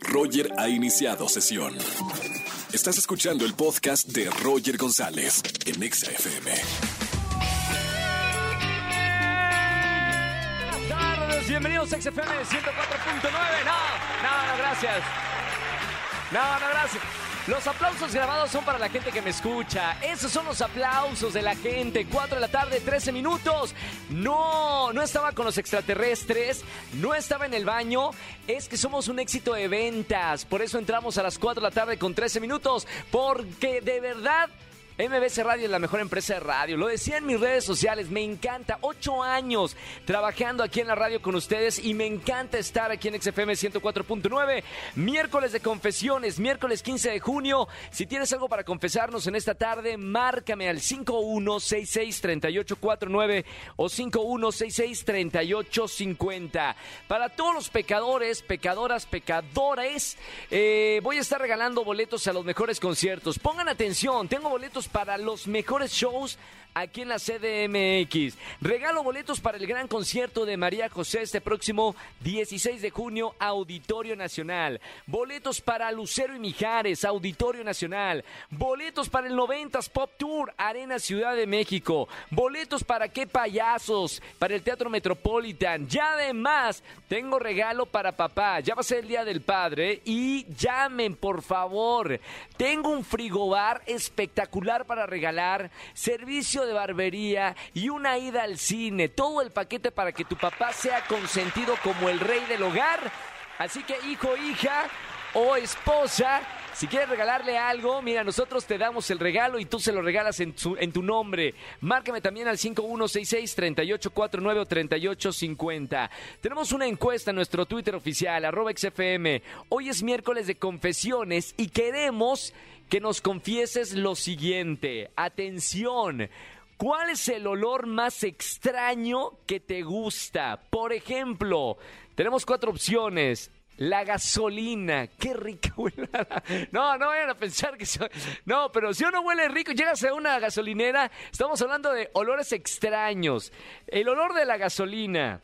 Roger ha iniciado sesión. Estás escuchando el podcast de Roger González en Exa FM. Buenas tardes, bienvenidos a XFM 104.9. No, no, no, gracias. No, no, gracias. Los aplausos grabados son para la gente que me escucha. Esos son los aplausos de la gente. 4 de la tarde, 13 minutos. No, no estaba con los extraterrestres. No estaba en el baño. Es que somos un éxito de ventas. Por eso entramos a las 4 de la tarde con 13 minutos. Porque de verdad MBC Radio es la mejor empresa de radio. Lo decía en mis redes sociales. Me encanta. Ocho años trabajando aquí en la radio con ustedes y me encanta estar aquí en XFM 104.9. Miércoles de confesiones, miércoles 15 de junio. Si tienes algo para confesarnos en esta tarde, márcame al 5166-3849 o 5166-3850. Para todos los pecadores, pecadoras, pecadores, eh, voy a estar regalando boletos a los mejores conciertos. Pongan atención, tengo boletos para los mejores shows aquí en la CDMX. Regalo boletos para el gran concierto de María José este próximo 16 de junio, Auditorio Nacional. Boletos para Lucero y Mijares, Auditorio Nacional. Boletos para el 90s Pop Tour, Arena Ciudad de México. Boletos para qué payasos, para el Teatro Metropolitan. Ya además, tengo regalo para papá. Ya va a ser el Día del Padre y llamen, por favor. Tengo un frigobar espectacular para regalar, servicio de barbería y una ida al cine. Todo el paquete para que tu papá sea consentido como el rey del hogar. Así que hijo, hija o esposa, si quieres regalarle algo, mira, nosotros te damos el regalo y tú se lo regalas en, su- en tu nombre. Márcame también al 5166-3849 o 3850. Tenemos una encuesta en nuestro Twitter oficial, arroba XFM. Hoy es miércoles de confesiones y queremos que nos confieses lo siguiente. Atención. ¿Cuál es el olor más extraño que te gusta? Por ejemplo, tenemos cuatro opciones. La gasolina, qué rica huele. No, no vayan a pensar que so- No, pero si uno huele rico, llegas a una gasolinera, estamos hablando de olores extraños. El olor de la gasolina,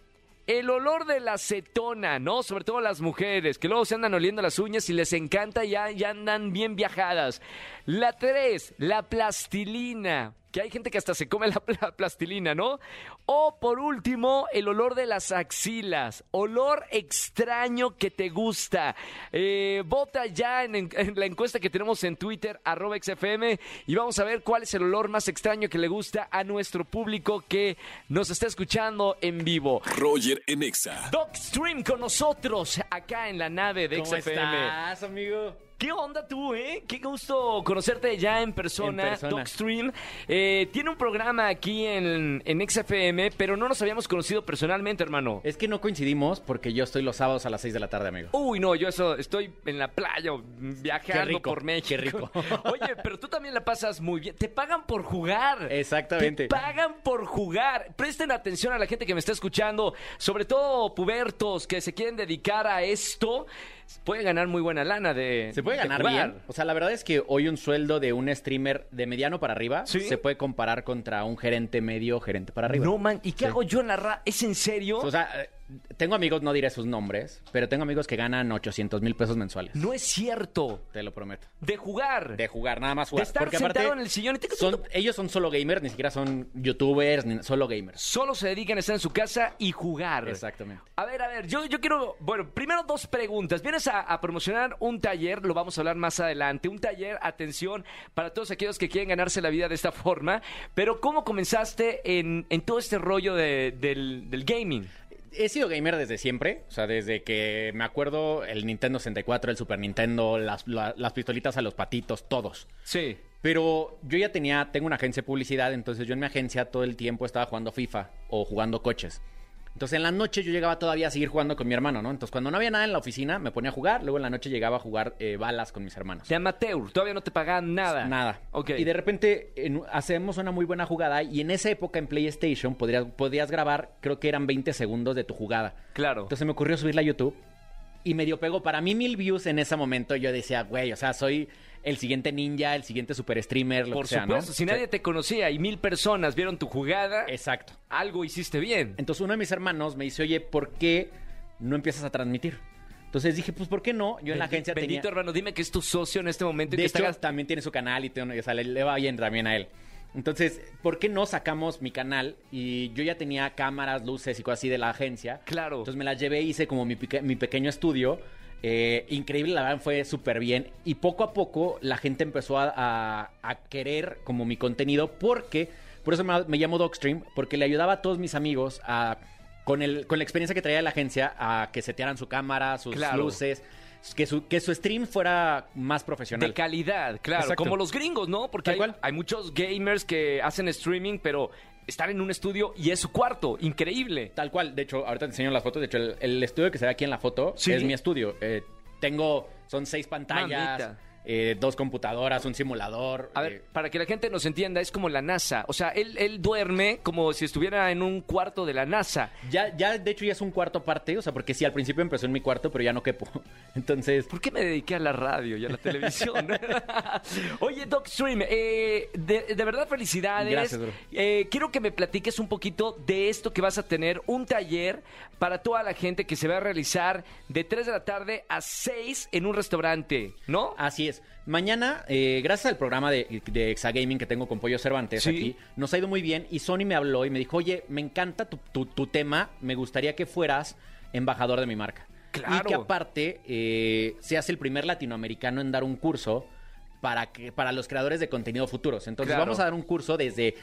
el olor de la acetona, ¿no? Sobre todo las mujeres, que luego se andan oliendo las uñas y les encanta, ya, ya andan bien viajadas. La tres, la plastilina. Que hay gente que hasta se come la, pla- plastilina, ¿no? O por último, el olor de las axilas. Olor extraño que te gusta. Eh, vota ya en, en- en la encuesta que tenemos en Twitter, arroba XFM, y vamos a ver cuál es el olor más extraño que le gusta a nuestro público que nos está escuchando en vivo. Roger en Exa. Doc Stream con nosotros acá en la nave de ¿Cómo XFM. estás, amigo? ¿Qué onda tú, eh? Qué gusto conocerte ya en persona, En persona. Eh, tiene un programa aquí en, en XFM, pero no nos habíamos conocido personalmente, hermano. Es que no coincidimos porque yo estoy los sábados a las 6 de la tarde, amigo. Uy, no, yo eso, estoy en la playa, viajando rico, por México. qué rico. Oye, pero tú también la pasas muy bien. Te pagan por jugar. Exactamente. Te pagan por jugar. Presten atención a la gente que me está escuchando, sobre todo pubertos que se quieren dedicar a esto. Pueden ganar muy buena lana de Se puede de ganar jugar. bien. O sea, la verdad es que hoy un sueldo de un streamer de mediano para arriba ¿Sí? se puede comparar contra un gerente medio, gerente para arriba. No, man. ¿Y qué Sí. hago yo en la ra... ¿Es en serio? O sea, tengo amigos, no diré sus nombres, pero tengo amigos que ganan 800 mil pesos mensuales. no es cierto. Te lo prometo. De jugar. De jugar, nada más De jugar. estar Porque sentado aparte, en el sillón y te- son, ellos son solo gamers, ni siquiera son youtubers, ni solo gamers. Solo se dedican a estar en su casa y jugar. Exactamente. A ver, a ver, yo, yo quiero, bueno, primero dos preguntas. Vienes a, a promocionar un taller, lo vamos a hablar más adelante, un taller, atención, para todos aquellos que quieren ganarse la vida de esta forma, pero ¿cómo comenzaste en, en todo este rollo de- del, del gaming? He sido gamer desde siempre, o sea, desde que me acuerdo el Nintendo 64, el Super Nintendo, las, la- las pistolitas a los patitos, todos. Sí. Pero yo ya tenía, tengo una agencia de publicidad, entonces yo en mi agencia todo el tiempo estaba jugando FIFA o jugando coches. Entonces en la noche yo llegaba todavía a seguir jugando con mi hermano, ¿no? Entonces cuando no había nada en la oficina me ponía a jugar, luego en la noche llegaba a jugar eh, balas con mis hermanos. De amateur, todavía no te pagan nada. Nada. Ok. Y de repente en- hacemos una muy buena jugada y en esa época en PlayStation podrías, podías grabar, creo que eran 20 segundos de tu jugada. Claro. Entonces me ocurrió subirla a YouTube y medio pegó para mí mil views en ese momento. Yo decía, güey, o sea, soy el siguiente ninja, el siguiente super streamer, lo Por que sea, supuesto, ¿no? si nadie te conocía y mil personas vieron tu jugada, Exacto. algo hiciste bien. Entonces uno de mis hermanos me dice, oye, ¿por qué no empiezas a transmitir? Entonces dije, pues, ¿por qué no? Yo en la Bendi- agencia Bendito tenía... hermano, dime que es tu socio en este momento y De que hecho, está también tiene su canal y tiene- o sea, le, le va bien también a él. Entonces, ¿por qué no sacamos mi canal? Y yo ya tenía cámaras, luces y cosas así de la agencia. Claro. Entonces me las llevé, hice como mi, mi pequeño estudio. Eh, increíble, la verdad fue súper bien. Y poco a poco la gente empezó a, a- a querer como mi contenido porque, por eso me, me llamo Dogstream, porque le ayudaba a todos mis amigos a, con, el, con la experiencia que traía de la agencia a que setearan su cámara, sus Claro. luces, que su, que su stream fuera más profesional. De calidad, claro, Exacto. como los gringos, ¿no? Porque hay, hay muchos gamers que hacen streaming, pero están en un estudio y es su cuarto, increíble. Tal cual, de hecho, ahorita te enseño las fotos. De hecho, el, el estudio que se ve aquí en la foto Sí. es mi estudio. Eh, tengo, son seis pantallas, Mamita. Eh, dos computadoras, un simulador. A ver, eh, para que la gente nos entienda, es como la NASA. O sea, él, él duerme como si estuviera en un cuarto de la NASA. ya, ya, de hecho, ya es un cuarto aparte. O sea, porque sí, al principio empezó en mi cuarto, pero ya no quepo. Entonces, ¿Por qué me dediqué a la radio y a la televisión? Oye, Docstream, eh, de, de verdad felicidades. Gracias, bro. Eh, quiero que me platiques un poquito de esto que vas a tener, un taller para toda la gente que se va a realizar de 3 de la tarde a 6 en un restaurante, ¿no? Así es. Mañana, eh, gracias al programa de, de Exagaming que tengo con Pollo Cervantes Sí. aquí, nos ha ido muy bien y Sony me habló y me dijo, oye, me encanta tu, tu- tu tema, me gustaría que fueras embajador de mi marca. Claro. Y que aparte eh, seas el primer latinoamericano en dar un curso para, que, para los creadores de contenido futuros. Entonces Claro. vamos a dar un curso desde...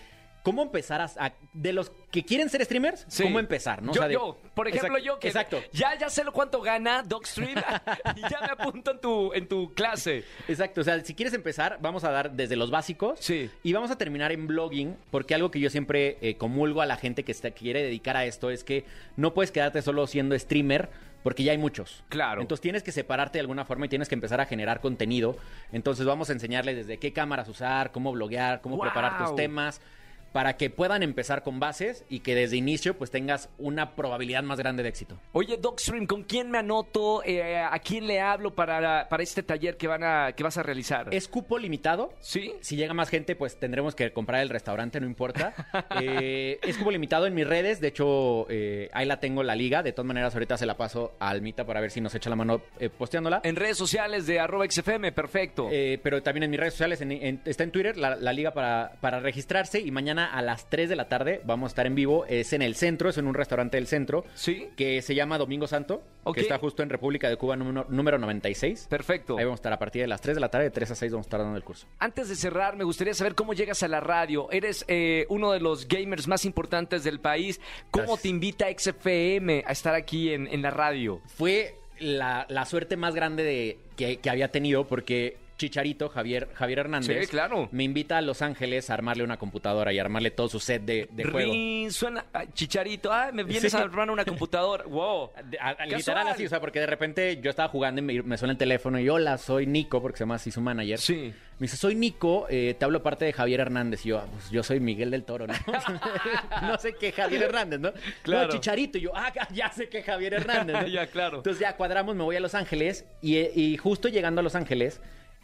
¿Cómo empezar a, a- De los que quieren ser streamers, Sí. ¿cómo empezar? ¿no? O Yo, sea, de- yo, por ejemplo, yo que Exacto. ya, ya sé lo cuánto gana Docstream y ya me apunto en tu, en tu clase. Exacto, o sea, si quieres empezar, vamos a dar desde los básicos Sí. y vamos a terminar en blogging, porque algo que yo siempre eh, comulgo a la gente que, está, que quiere dedicar a esto es que no puedes quedarte solo siendo streamer, porque ya hay muchos. Claro. Entonces tienes que separarte de alguna forma y tienes que empezar a generar contenido. Entonces vamos a enseñarles desde qué cámaras usar, cómo bloguear, cómo preparar tus temas. Para que puedan empezar con bases y que desde inicio pues tengas una probabilidad más grande de éxito. Oye, Docstream, ¿con quién me anoto? Eh, ¿A quién le hablo para, para este taller que, van a, que vas a realizar? Es cupo limitado. ¿Sí? Si llega más gente, pues tendremos que comprar el restaurante, no importa. Eh, es como limitado en mis redes. De hecho, eh, ahí la tengo la liga. De todas maneras, ahorita se la paso a Almita para ver si nos echa la mano eh, posteándola. En redes sociales de arroba XFM, perfecto. Eh, pero también en mis redes sociales, en- en- está en Twitter la, la liga para, para registrarse. Y mañana a las 3 de la tarde vamos a estar en vivo. Es en el centro, es en un restaurante del centro. ¿Sí? Que se llama Domingo Santo. Que está justo en República de Cuba número, número 96. Perfecto. Ahí vamos a estar a partir de las 3 de la tarde, de 3 a 6 vamos a estar dando el curso. Antes de cerrar, me gustaría saber cómo llegas a la radio. Eres eh, uno de los gamers más importantes del país. ¿Cómo Gracias. te invita XFM a estar aquí en, en la radio? fue la, la suerte más grande de, que, que había tenido porque Chicharito, Javier, Javier Hernández, Sí, claro. me invita a Los Ángeles a armarle una computadora y armarle todo su set de, de juego. Rin, suena ah, chicharito. Ah, me vienes Sí. a armar una computadora. Wow. A- a- literal así, o sea, porque de repente yo estaba jugando y me, me suena el teléfono y hola, soy Nico, porque se llama así su manager. Sí. Me dice, soy Nico, eh, te hablo parte de Javier Hernández. Y yo, "Ah, pues yo soy Miguel del Toro, ¿no? no sé qué Javier Hernández, ¿no? Claro. No, Chicharito. Y yo, ah, ya sé que Javier Hernández. ¿no? Ya, claro. Entonces ya cuadramos, me voy a Los Ángeles y, y justo llegando a Los Ángeles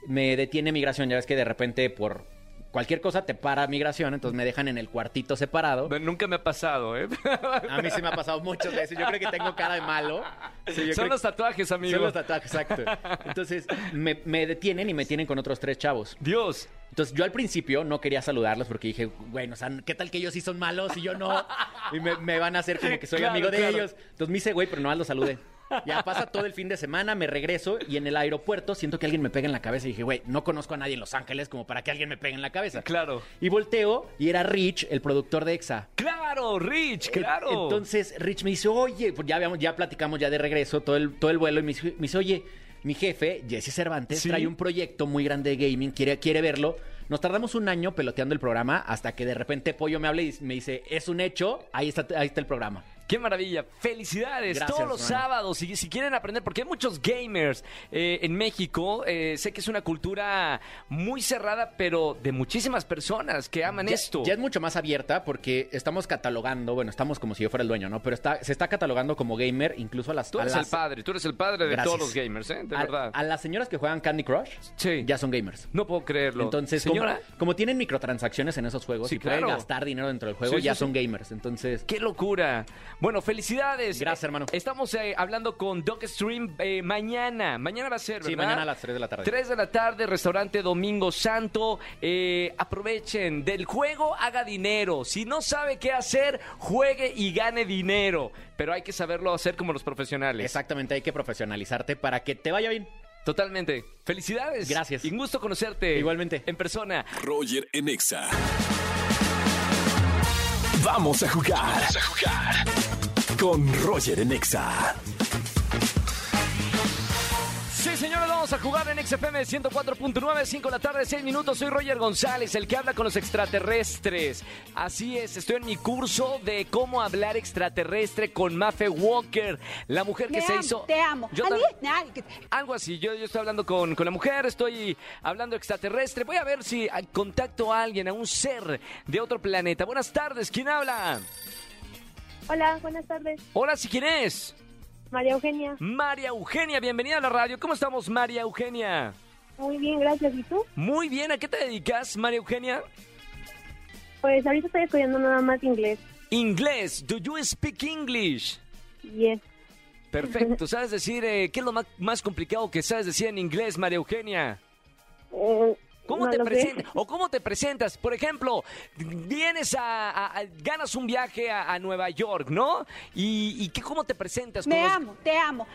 me detiene migración. Ya ves que de repente por cualquier cosa te para migración, entonces me dejan en el cuartito separado. Nunca me ha pasado, ¿eh? A mí se me ha pasado muchas veces. Yo creo que tengo cara de malo. Sí, Son los tatuajes, amigo. Son los tatuajes, exacto. Entonces me, me detienen y me tienen con otros tres chavos. Dios. Entonces yo al principio no quería saludarlos porque dije, bueno, o sea, ¿qué tal que ellos sí son malos y yo no? Y me, me van a hacer como que soy Claro, amigo de claro. ellos. Entonces me hice, güey, pero nomás los saludé. Ya pasa todo el fin de semana, me regreso y en el aeropuerto siento que alguien me pega en la cabeza y dije, güey, no conozco a nadie en Los Ángeles como para que alguien me pegue en la cabeza. Claro. Y volteo y era Rich, el productor de EXA. Claro, Rich, claro. En- Entonces Rich me dice, oye, pues ya, habíamos, ya platicamos ya de regreso todo el, todo el vuelo y me dice, me dice, oye, mi jefe, Jesse Cervantes, Sí. trae un proyecto muy grande de gaming, quiere, quiere verlo. Nos tardamos un año peloteando el programa hasta que de repente Pollo me habla y me dice, es un hecho, ahí está, ahí está el programa. Qué maravilla. Felicidades. Gracias, Todos los hermano. sábados, si, si quieren aprender, porque hay muchos gamers eh, en México. eh, sé que es una cultura muy cerrada, pero de muchísimas personas que aman Ya- esto. Ya es mucho más abierta porque estamos catalogando, bueno, estamos como si yo fuera el dueño, ¿no? Pero está, se está catalogando como gamer incluso a las... Tú eres las- el padre, tú eres el padre de Gracias. todos los gamers, ¿eh? De a, verdad. a las señoras que juegan Candy Crush Sí. ya son gamers. No puedo creerlo. Entonces, como, señora, como tienen microtransacciones en esos juegos Sí, y pueden gastar dinero dentro del juego, Sí, ya son gamers. Entonces, qué locura. Bueno, felicidades. Gracias, hermano. Estamos eh, hablando con Doc Stream eh, mañana. Mañana va a ser, ¿verdad? Sí, mañana a las 3 de la tarde. 3 de la tarde, restaurante Domingo Santo. Eh, aprovechen, del juego haga dinero. Si no sabe qué hacer, juegue y gane dinero. Pero hay que saberlo hacer como los profesionales. Exactamente, hay que profesionalizarte para que te vaya bien. Totalmente. Felicidades. Gracias. Y un gusto conocerte. Igualmente. En persona. Roger en Exa. Vamos a jugar. Vamos a jugar. Con Roger en Exa. Sí, señores, vamos a jugar en XFM 104.9, 5 de la tarde, 6 minutos. Soy Roger González, el que habla con los extraterrestres. Así es, estoy en mi curso de cómo hablar extraterrestre con Mafe Walker, la mujer que se amo, hizo. Te amo. Yo Ali- tam- Ay, que- Algo así, yo, yo estoy hablando con, con la mujer, estoy hablando extraterrestre. Voy a ver si contacto a alguien, a un ser de otro planeta. Buenas tardes, ¿quién habla? Hola, buenas tardes. Hola, ¿sí quién es? María Eugenia. María Eugenia, bienvenida a la radio. ¿Cómo estamos, María Eugenia? Muy bien, gracias. ¿Y tú? Muy bien, ¿a qué te dedicas, María Eugenia? Pues ahorita estoy estudiando nada más inglés. Inglés, do you speak English? Yes. Perfecto, ¿sabes decir eh, qué es lo más, más complicado que sabes decir en inglés, María Eugenia? Eh, ¿Cómo no te sé. presentas? ¿O cómo te presentas? Por ejemplo, vienes a, a- a- ganas un viaje a, a Nueva York, ¿no? ¿Y, y qué, cómo te presentas? Me ¿Cómo- amo, te amo.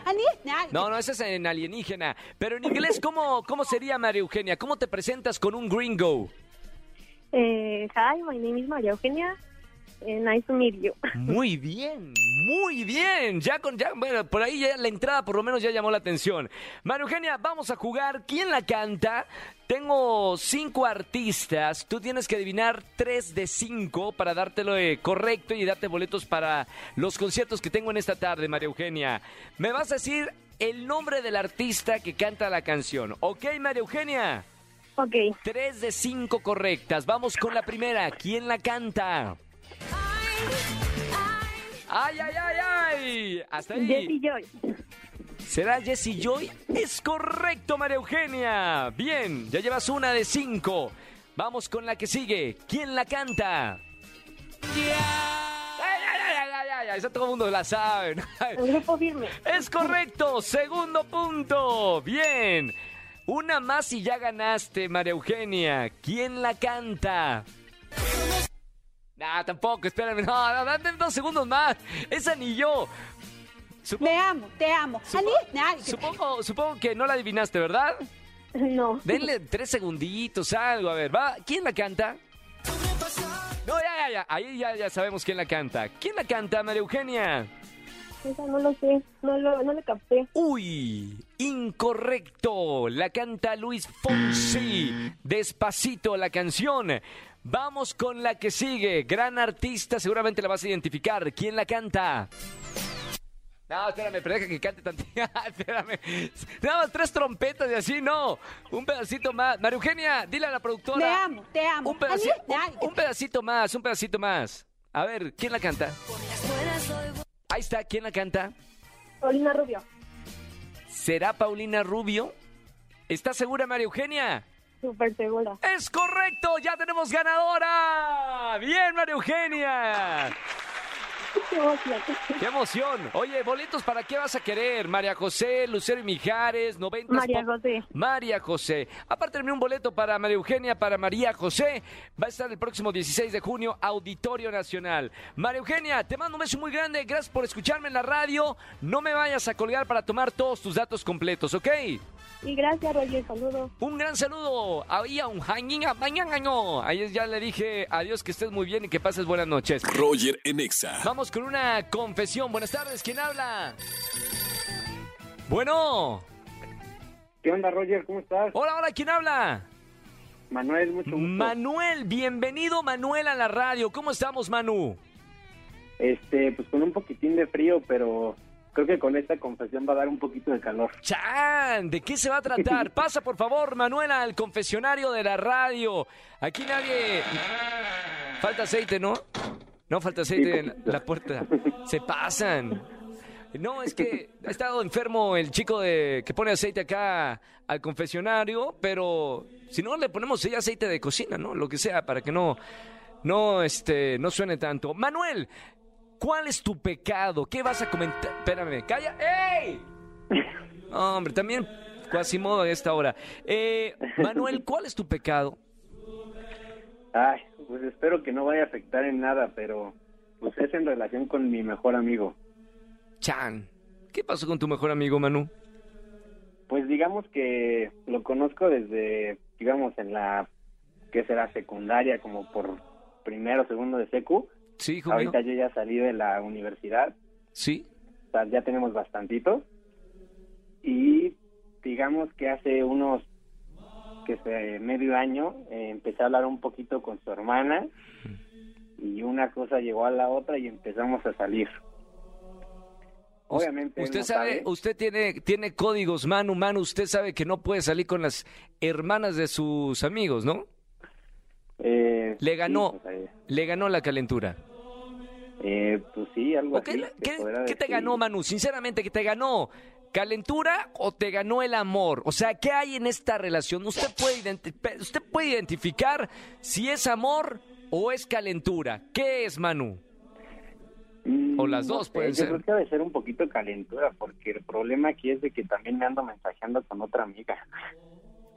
No, no, ese es en alienígena. Pero en inglés, ¿cómo, cómo sería, María Eugenia? ¿Cómo te presentas con un gringo? Eh, hi, my name is María Eugenia. Nice to meet you. Muy bien, muy bien. Ya con ya, bueno, por ahí ya la entrada por lo menos ya llamó la atención. María Eugenia, vamos a jugar. ¿Quién la canta? Tengo cinco artistas. Tú tienes que adivinar tres de cinco para dártelo eh, correcto y darte boletos para los conciertos que tengo en esta tarde, María Eugenia. Me vas a decir el nombre del artista que canta la canción. ¿Ok, María Eugenia? ok. Tres de cinco correctas. Vamos con la primera. ¿Quién la canta? ¡Ay, ay, ay, ay! Hasta ahí. Joy. ¿Será Jessie Joy? Es correcto, María Eugenia. Bien, ya llevas una de cinco. Vamos con la que sigue. ¿Quién la canta? ¡Ay, ay, ay, ay, ay, ay! Esa todo el mundo la sabe. El grupo firme. Es correcto, segundo punto. Bien. Una más y ya ganaste, María Eugenia. ¿Quién la canta? Nah, tampoco, espérame. No, no, dame dos segundos más. Esa ni yo. Supo- Me amo, te amo. Que- supongo, supongo que no la adivinaste, ¿verdad? No. Denle tres segunditos, algo. A ver, va. ¿Quién la canta? No, ya, ya, ya. Ahí ya, ya sabemos quién la canta. ¿Quién la canta, María Eugenia? Esa no lo sé. No lo, no le capté. Uy, incorrecto. La canta Luis Fonsi. Despacito la canción. Vamos con la que sigue. Gran artista, seguramente la vas a identificar. ¿Quién la canta? No, espérame, pero deja que cante tantito. espérame. Nada más tres trompetas y así, no. Un pedacito más. María Eugenia, dile a la productora. Me amo, te amo. Un, pedaci- Ali- Ay, un- un pedacito más, un pedacito más. A ver, ¿quién la canta? Ahí está, ¿quién la canta? Paulina Rubio. ¿Será Paulina Rubio? ¿Estás segura, María Eugenia? Súper segura. ¡Es correcto! ¡Ya tenemos ganadora! ¡Bien, María Eugenia! Qué emoción. ¡Qué emoción! Oye, boletos para qué vas a querer? María José, Lucero y Mijares, 90 María José. María José. Apártenme un boleto para María Eugenia, para María José. Va a estar el próximo 16 de junio, Auditorio Nacional. María Eugenia, te mando un beso muy grande. Gracias por escucharme en la radio. No me vayas a colgar para tomar todos tus datos completos, ¿ok? Y gracias, Roger. Saludos. Un gran saludo. Ahí a un hanging a mañana. Ahí ya le dije adiós, que estés muy bien y que pases buenas noches. Roger en Exa. Vamos con una confesión. Buenas tardes, ¿quién habla? Bueno. ¿Qué onda, Roger? ¿Cómo estás? Hola, hola, ¿quién habla? Manuel, mucho gusto. Manuel, bienvenido Manuel a la radio. ¿Cómo estamos, Manu? Este, pues con un poquitín de frío, pero creo que con esta confesión va a dar un poquito de calor. Chan, ¿de qué se va a tratar? Pasa, por favor, Manuel, al confesionario de la radio. Aquí nadie... Falta aceite, ¿no? No falta aceite en la, puerta. Se pasan. No, es que ha estado enfermo el chico de que pone aceite acá al confesionario, pero si no le ponemos ya aceite de cocina, ¿no? Lo que sea para que no no este no suene tanto. Manuel, ¿cuál es tu pecado? ¿Qué vas a comentar? Espérame, calla. ¡Ey! Hombre, también Quasimodo a esta hora. Eh, Manuel, ¿cuál es tu pecado? Ay, pues espero que no vaya a afectar en nada, pero pues es en relación con mi mejor amigo. Chan. ¿Qué pasó con tu mejor amigo, Manu? Pues digamos que lo conozco desde, digamos, en la que será secundaria, como por primero, segundo de secu. Sí, hijo mío. Ahorita yo ya salí de la universidad, Sí. o sea, ya tenemos bastantito. Y digamos que hace unos, que sé, medio año, eh, empecé a hablar un poquito con su hermana y una cosa llegó a la otra y empezamos a salir. Obviamente. Usted no sabe, usted tiene, tiene códigos, Manu, Manu, usted sabe que no puede salir con las hermanas de sus amigos, ¿no? Eh, Le ganó, sea, le ganó la calentura. eh, pues sí, algo ¿O qué, así. qué- podrá qué te ganó, Manu? Sinceramente, ¿qué te ganó? ¿Calentura o te ganó el amor? O sea, ¿qué hay en esta relación? Usted puede, identi- usted puede identificar si es amor o es calentura. ¿Qué es, Manu? Mm, O las no dos sé, pueden yo ser. creo que debe ser un poquito calentura, porque el problema aquí es de que también me ando mensajeando con otra amiga.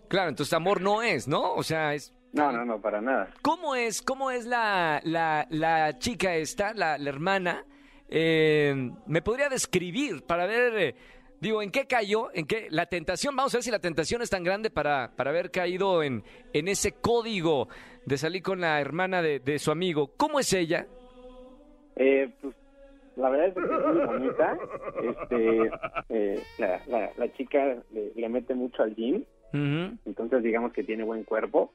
Claro, entonces amor no es, ¿no? O sea, es... No, no, no, para nada. ¿Cómo es, cómo es la, la, la chica esta, la, la hermana? Eh, ¿Me podría describir para ver, eh, digo, en qué cayó? ¿En qué? La tentación, vamos a ver si la tentación es tan grande para, para haber caído en, en ese código de salir con la hermana de, de su amigo. ¿Cómo es ella? Eh, pues la verdad es que es muy bonita. Este, eh, la, la, la chica le, le mete mucho al gym, Ujú. entonces digamos que tiene buen cuerpo,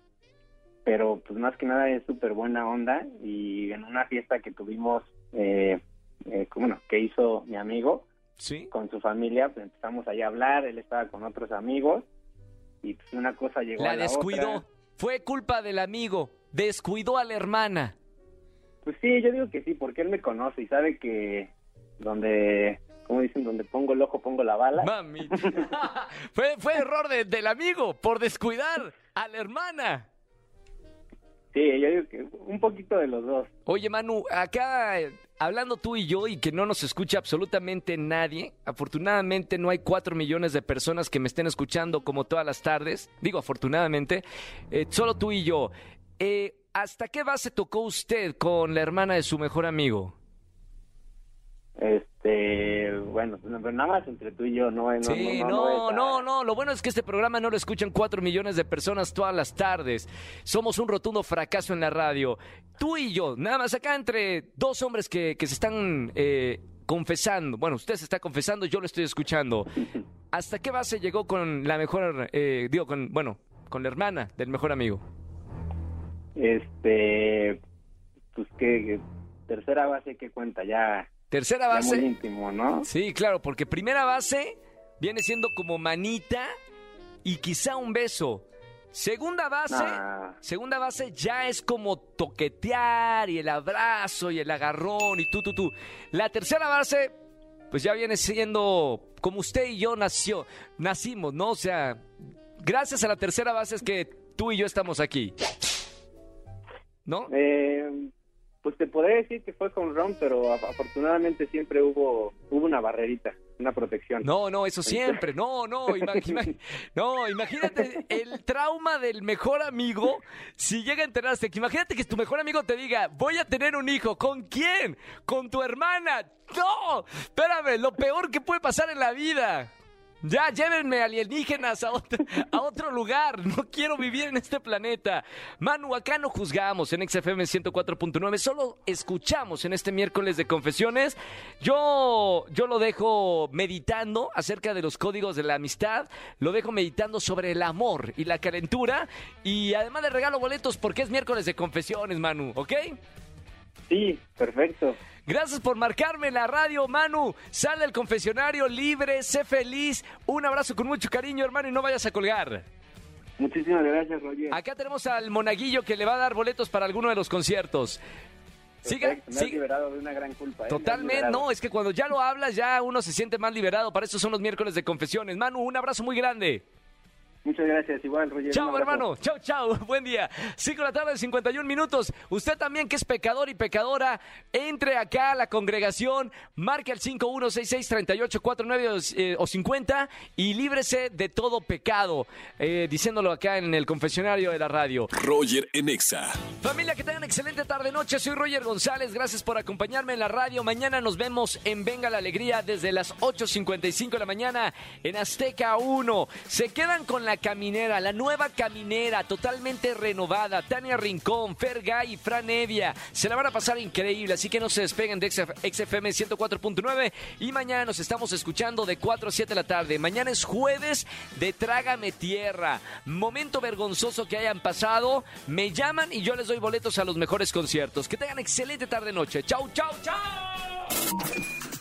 pero pues más que nada es súper buena onda y en una fiesta que tuvimos, eh, eh, bueno, que hizo mi amigo, ¿Sí? con su familia, pues empezamos ahí a hablar, él estaba con otros amigos y pues una cosa llegó La a la descuidó. otra. Fue culpa del amigo. Descuidó a la hermana. Pues sí, yo digo que sí, porque él me conoce y sabe que donde, como dicen, donde pongo el ojo pongo la bala. Mami. fue, fue error de- del amigo por descuidar a la hermana. Sí, yo digo que un poquito de los dos. Oye, Manu, acá hablando tú y yo y que no nos escucha absolutamente nadie, afortunadamente no hay cuatro millones de personas que me estén escuchando como todas las tardes, digo afortunadamente, eh, solo tú y yo. Eh, ¿Hasta qué base tocó usted con la hermana de su mejor amigo? Este, bueno, pues, pero nada más entre tú y yo, no, no, Sí, no, no, no, Lo bueno es que este programa no lo escuchan cuatro millones de personas todas las tardes. Somos un rotundo fracaso en la radio. Tú y yo, nada más acá entre dos hombres que, que se están eh, confesando. Bueno, usted se está confesando, yo lo estoy escuchando. ¿Hasta qué base llegó con la mejor, eh, digo, con, bueno, con la hermana del mejor amigo? Este, pues que tercera base que cuenta ya, Tercera base. muy íntimo, ¿no? Sí, claro, porque primera base viene siendo como manita y quizá un beso. Segunda base, Nah. segunda base ya es como toquetear y el abrazo y el agarrón y tú, tú, tú. La tercera base, pues ya viene siendo como usted y yo nació, nacimos, ¿no? O sea, gracias a la tercera base es que tú y yo estamos aquí. ¿No? Eh, pues te podría decir que fue con Ron, pero af- afortunadamente siempre hubo hubo una barrerita, una protección. No, no, eso siempre. No, no, ima- ima- no, imagínate el trauma del mejor amigo si llega a enterarse. que Imagínate que tu mejor amigo te diga, voy a tener un hijo. ¿Con quién? ¿Con tu hermana? No, espérame, lo peor que puede pasar en la vida. Ya, llévenme alienígenas a otro, a otro lugar. No quiero vivir en este planeta. Manu, acá no juzgamos en XFM 104.9. Solo escuchamos en este miércoles de confesiones. Yo, yo lo dejo meditando acerca de los códigos de la amistad. Lo dejo meditando sobre el amor y la calentura. Y además le regalo boletos porque es miércoles de confesiones, Manu. ¿Ok? Sí, perfecto. Gracias por marcarme la radio, Manu. Sal del confesionario libre, sé feliz. Un abrazo con mucho cariño, hermano, y no vayas a colgar. Muchísimas gracias, Roger. Acá tenemos al monaguillo que le va a dar boletos para alguno de los conciertos. Siga, Me has liberado de una gran culpa. ¿eh? Totalmente, no, es que cuando ya lo hablas, ya uno se siente más liberado. Para eso son los miércoles de confesiones. Manu, un abrazo muy grande. Muchas gracias, igual, Roger. Chao, hermano. Chao, chao. Buen día. 5 de la tarde, 51 minutos. Usted también, que es pecador y pecadora, entre acá a la congregación, marque al 5166-3849 eh, o 50 y líbrese de todo pecado. Eh, diciéndolo acá en el confesionario de la radio. Roger en Exa. Familia, que tengan excelente tarde-noche. Soy Roger González. Gracias por acompañarme en la radio. Mañana nos vemos en Venga la Alegría desde las 8.55 de la mañana en Azteca 1. Se quedan con la caminera, la nueva caminera, totalmente renovada. Tania Rincón, Fergay y Fran Evia. Se la van a pasar increíble, así que no se despeguen de XFM 104.9. Y mañana nos estamos escuchando de 4 a 7 de la tarde. Mañana es jueves de Trágame Tierra. Momento vergonzoso que hayan pasado. Me llaman y yo les doy boletos a los mejores conciertos. Que tengan excelente tarde-noche. Chau, chau, chau.